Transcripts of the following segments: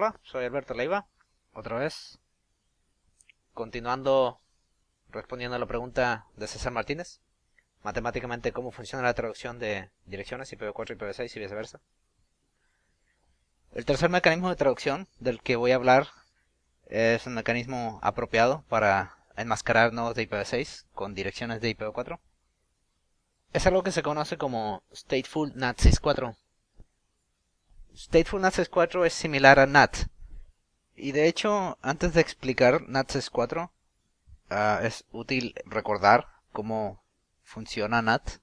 Hola, soy Alberto Leiva, otra vez. Continuando respondiendo a la pregunta de César Martínez. Matemáticamente, ¿cómo funciona la traducción de direcciones IPv4 y IPv6 y viceversa? El tercer mecanismo de traducción del que voy a hablar es un mecanismo apropiado para enmascarar nodos de IPv6 con direcciones de IPv4. Es algo que se conoce como Stateful NAT64. Stateful NAT64 es similar a NAT. Y de hecho, antes de explicar NAT64, uh, es útil recordar cómo funciona NAT.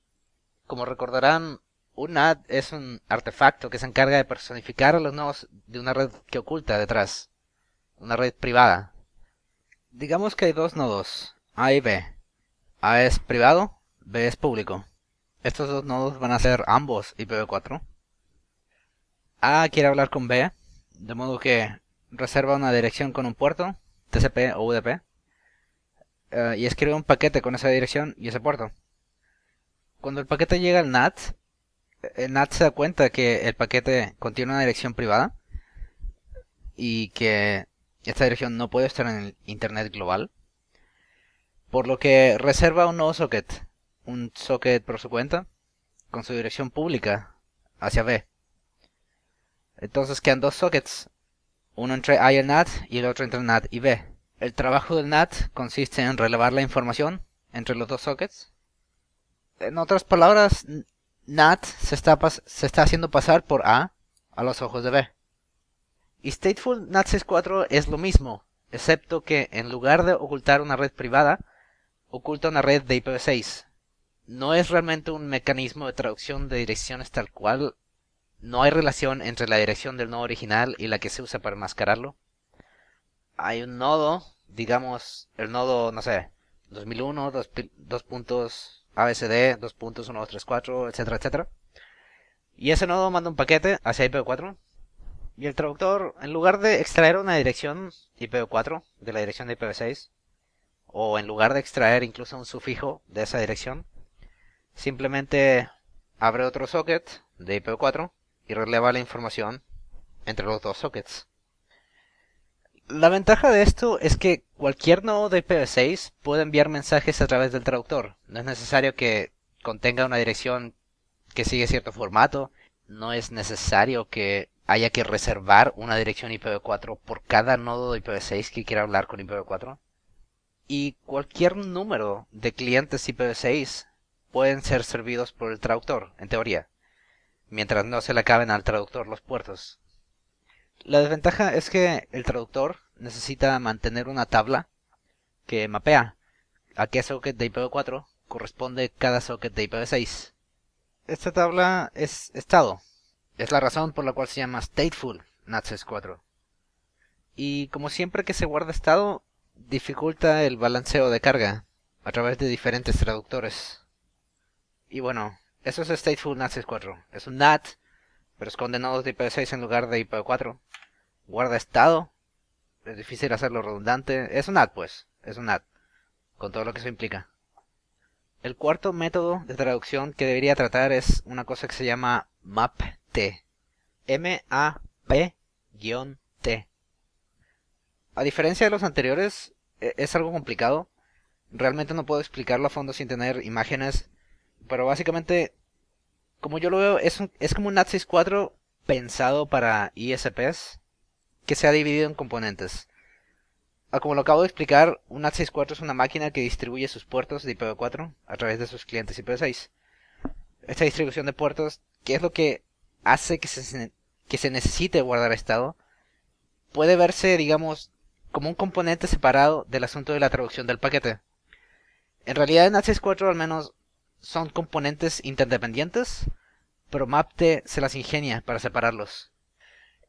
Como recordarán, un NAT es un artefacto que se encarga de personificar a los nodos de una red que oculta detrás, una red privada. Digamos que hay dos nodos, A y B. A es privado, B es público. Estos dos nodos van a ser ambos IPv4. A quiere hablar con B, de modo que reserva una dirección con un puerto, TCP o UDP, uh, y escribe un paquete con esa dirección y ese puerto. Cuando el paquete llega al NAT, el NAT se da cuenta que el paquete contiene una dirección privada y que esta dirección no puede estar en el Internet global, por lo que reserva un nuevo socket, un socket por su cuenta, con su dirección pública hacia B. Entonces quedan dos sockets, uno entre A y el NAT y el otro entre NAT y B. El trabajo del NAT consiste en relevar la información entre los dos sockets. En otras palabras, NAT se está, se está haciendo pasar por A a los ojos de B. Y Stateful NAT64 es lo mismo, excepto que en lugar de ocultar una red privada, oculta una red de IPv6. No es realmente un mecanismo de traducción de direcciones tal cual. No hay relación entre la dirección del nodo original y la que se usa para enmascararlo hay un nodo, digamos, el nodo, no sé, 2001, dos, dos puntos ABCD, dos puntos 1, 2, 3, 4, etcétera, etcétera. Y ese nodo manda un paquete hacia IPv4. Y el traductor, en lugar de extraer una dirección IPv4 de la dirección de IPv6, o en lugar de extraer incluso un sufijo de esa dirección, simplemente abre otro socket de IPv4 y releva la información entre los dos sockets. La ventaja de esto es que cualquier nodo de IPv6 puede enviar mensajes a través del traductor. No es necesario que contenga una dirección que sigue cierto formato. No es necesario que haya que reservar una dirección IPv4 por cada nodo de IPv6 que quiera hablar con IPv4. Y cualquier número de clientes IPv6 pueden ser servidos por el traductor, en teoría, mientras no se le acaben al traductor los puertos. La desventaja es que el traductor necesita mantener una tabla que mapea a qué socket de IPv4 corresponde cada socket de IPv6. Esta tabla es estado. Es la razón por la cual se llama stateful NAT64. Y como siempre que se guarda estado, dificulta el balanceo de carga a través de diferentes traductores. Y bueno, eso es stateful NAT64. Es un NAT pero esconde nodos de IPv6 en lugar de IPv4. Guarda estado. Es difícil hacerlo redundante. Es un AD, pues. Es un AD. Con todo lo que eso implica. El cuarto método de traducción que debería tratar es una cosa que se llama MAP-T. M-A-P-T. A diferencia de los anteriores, e-, es algo complicado. Realmente no puedo explicarlo a fondo sin tener imágenes. Pero básicamente como yo lo veo, es, es como un NAT64 pensado para ISPs que se ha dividido en componentes. Ah, como lo acabo de explicar, un NAT64 es una máquina que distribuye sus puertos de IPv4 a través de sus clientes IPv6. Esta distribución de puertos, que es lo que hace que se, que se necesite guardar estado, puede verse, digamos, como un componente separado del asunto de la traducción del paquete. En realidad en NAT64 al menos son componentes interdependientes, pero MapT se las ingenia para separarlos.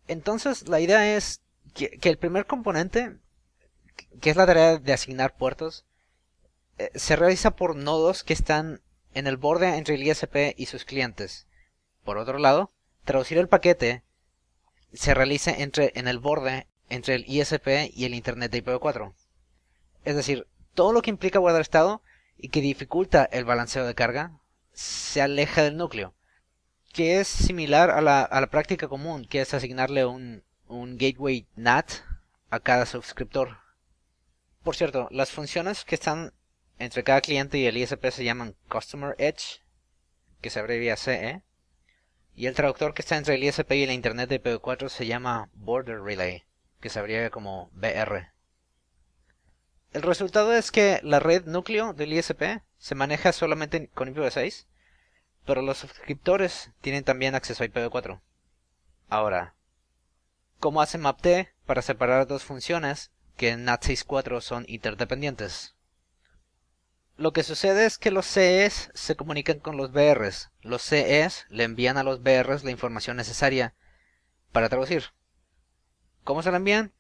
Entonces la idea es que, el primer componente, que es la tarea de asignar puertos, eh, se realiza por nodos que están en el borde entre el ISP y sus clientes. Por otro lado, traducir el paquete se realiza entre, en el borde entre el ISP y el Internet de IPv4. Es decir, todo lo que implica guardar estado y que dificulta el balanceo de carga, se aleja del núcleo, que es similar a la, a la práctica común, que es asignarle un, un gateway NAT a cada suscriptor. Por cierto, las funciones que están entre cada cliente y el ISP se llaman Customer Edge, que se abrevia CE, y el traductor que está entre el ISP y la Internet de IPv4 se llama Border Relay, que se abrevia como BR. El resultado es que la red núcleo del ISP se maneja solamente con IPv6, pero los suscriptores tienen también acceso a IPv4. Ahora, ¿cómo hace MapT para separar dos funciones que en NAT64 son interdependientes? Lo que sucede es que los CEs se comunican con los BRs. Los CEs le envían a los BRs la información necesaria para traducir. ¿Cómo se la envían?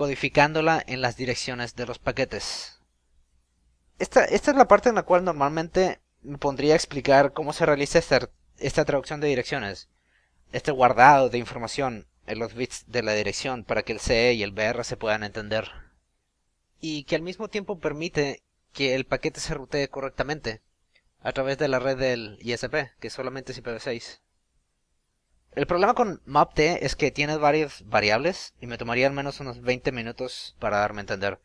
Codificándola en las direcciones de los paquetes. Esta, esta es la parte en la cual normalmente me pondría a explicar cómo se realiza esta, esta traducción de direcciones. Este guardado de información en los bits de la dirección para que el CE y el BR se puedan entender. Y que al mismo tiempo permite que el paquete se rutee correctamente a través de la red del ISP, que solamente es IPv6. El problema con MapT es que tiene varias variables y me tomaría al menos unos 20 minutos para darme a entender.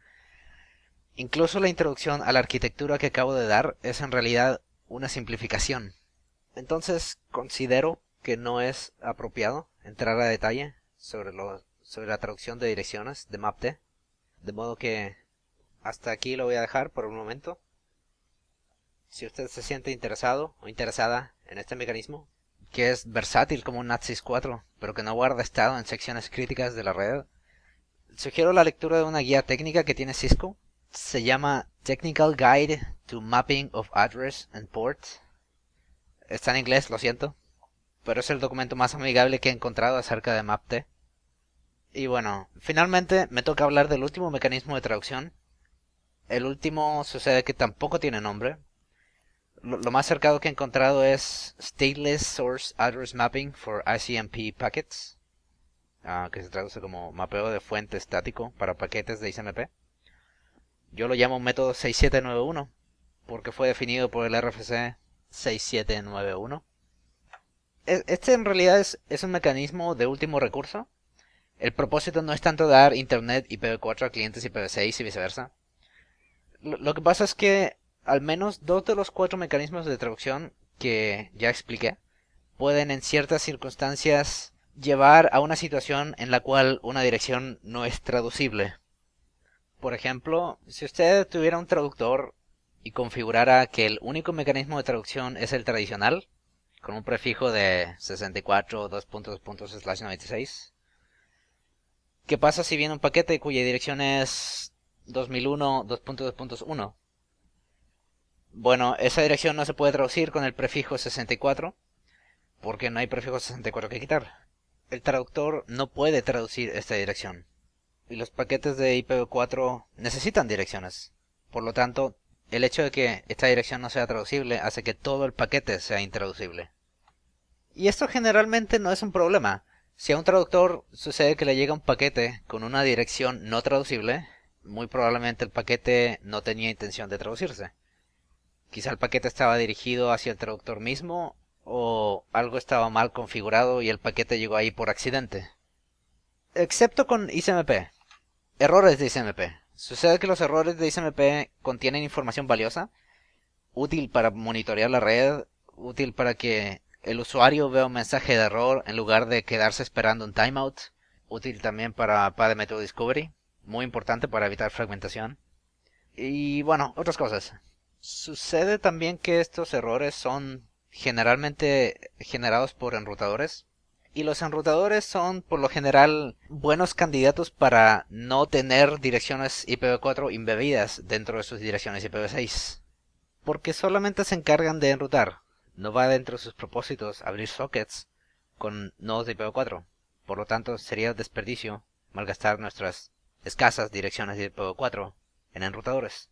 Incluso la introducción a la arquitectura que acabo de dar es en realidad una simplificación. Entonces considero que no es apropiado entrar a detalle sobre, la traducción de direcciones de MapT. De modo que hasta aquí lo voy a dejar por un momento. Si usted se siente interesado o interesada en este mecanismo, que es versátil como un NAT 4, pero que no guarda estado en secciones críticas de la red, sugiero la lectura de una guía técnica que tiene Cisco. Se llama Technical Guide to Mapping of Address and Port. Está en inglés, lo siento, pero es el documento más amigable que he encontrado acerca de MapT. Y bueno, finalmente me toca hablar del último mecanismo de traducción, el último sucede que tampoco tiene nombre. Lo, más cercano que he encontrado es Stateless Source Address Mapping for ICMP Packets, ah, que se traduce como mapeo de fuente estático para paquetes de ICMP. Yo lo llamo método 6791 porque fue definido por el RFC 6791. E, este en realidad es, es un mecanismo de último recurso. El propósito no es tanto dar Internet IPv4 a clientes IPv6 y viceversa lo, que pasa es que al menos dos de los cuatro mecanismos de traducción que ya expliqué pueden en ciertas circunstancias llevar a una situación en la cual una dirección no es traducible. Por ejemplo, si usted tuviera un traductor y configurara que el único mecanismo de traducción es el tradicional, con un prefijo de 64 96 ¿qué pasa si viene un paquete cuya dirección es 2001 2.2.1. Bueno, esa dirección no se puede traducir con el prefijo 64 porque no hay prefijo 64 que quitar. El traductor no puede traducir esta dirección. Y los paquetes de IPv4 necesitan direcciones. Por lo tanto, el hecho de que esta dirección no sea traducible hace que todo el paquete sea intraducible. Y esto generalmente no es un problema. Si a un traductor sucede que le llega un paquete con una dirección no traducible, muy probablemente el paquete no tenía intención de traducirse. Quizá el paquete estaba dirigido hacia el traductor mismo o algo estaba mal configurado y el paquete llegó ahí por accidente. Excepto con ICMP. Errores de ICMP. Sucede que los errores de ICMP contienen información valiosa, útil para monitorear la red, útil para que el usuario vea un mensaje de error en lugar de quedarse esperando un timeout, útil también para Method Discovery muy importante para evitar fragmentación. Y bueno, otras cosas. Sucede también que estos errores son generalmente generados por enrutadores. Y los enrutadores son por lo general buenos candidatos para no tener direcciones IPv4 embebidas dentro de sus direcciones IPv6. Porque solamente se encargan de enrutar. No va dentro de sus propósitos abrir sockets con nodos de IPv4. Por lo tanto, sería desperdicio malgastar nuestras escasas direcciones de IPv4 en enrutadores.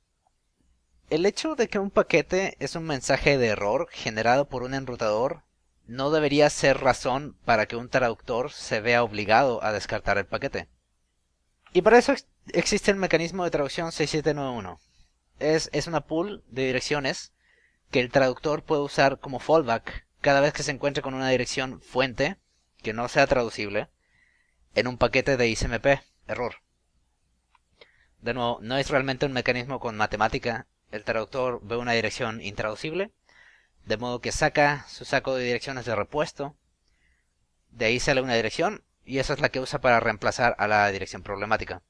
El hecho de que un paquete es un mensaje de error generado por un enrutador no debería ser razón para que un traductor se vea obligado a descartar el paquete. Y para eso existe el mecanismo de traducción 6791. Es, es una pool de direcciones que el traductor puede usar como fallback cada vez que se encuentre con una dirección fuente que no sea traducible en un paquete de ICMP. Error. De nuevo, no es realmente un mecanismo con matemática. El traductor ve una dirección intraducible, de modo que saca su saco de direcciones de repuesto. De ahí sale una dirección y esa es la que usa para reemplazar a la dirección problemática.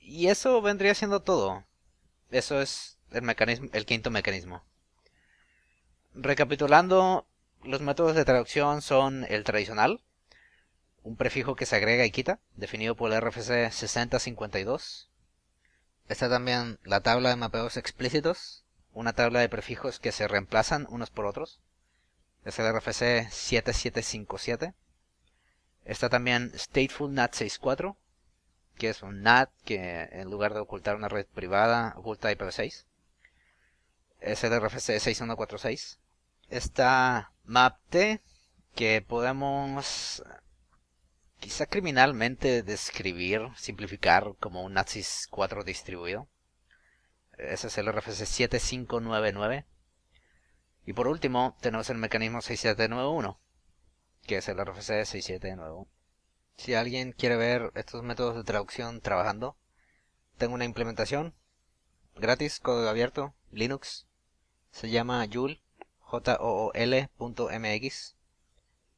Y eso vendría siendo todo. Eso es el mecanismo, el quinto mecanismo. Recapitulando, los métodos de traducción son el tradicional, un prefijo que se agrega y quita, definido por el RFC 6052. Está también la tabla de mapeos explícitos, una tabla de prefijos que se reemplazan unos por otros. Es el RFC 7757. Está también Stateful NAT 64, que es un NAT que en lugar de ocultar una red privada oculta IPv6. Es el RFC 6146. Está MapT, que podemos quizá criminalmente describir, simplificar como un NATSIS 4 distribuido. Ese es el RFC 7599. Y por último, tenemos el mecanismo 6791, que es el RFC 6791. Si alguien quiere ver estos métodos de traducción trabajando, tengo una implementación gratis, código abierto, Linux. Se llama Joule, J-O-O-L.mx.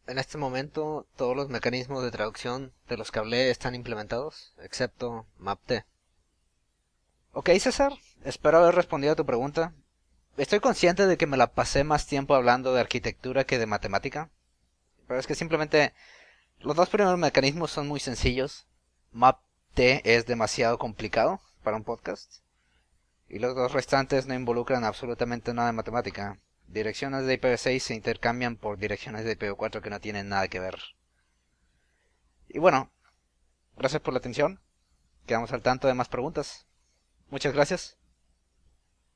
En este momento todos los mecanismos de traducción de los que hablé están implementados, excepto MapT. Ok, César, espero haber respondido a tu pregunta. Estoy consciente de que me la pasé más tiempo hablando de arquitectura que de matemática, pero es que simplemente los dos primeros mecanismos son muy sencillos. MapT es demasiado complicado para un podcast. Y los dos restantes no involucran absolutamente nada de matemática. Direcciones de IPv6 se intercambian por direcciones de IPv4 que no tienen nada que ver. Y bueno, gracias por la atención. Quedamos al tanto de más preguntas. Muchas gracias.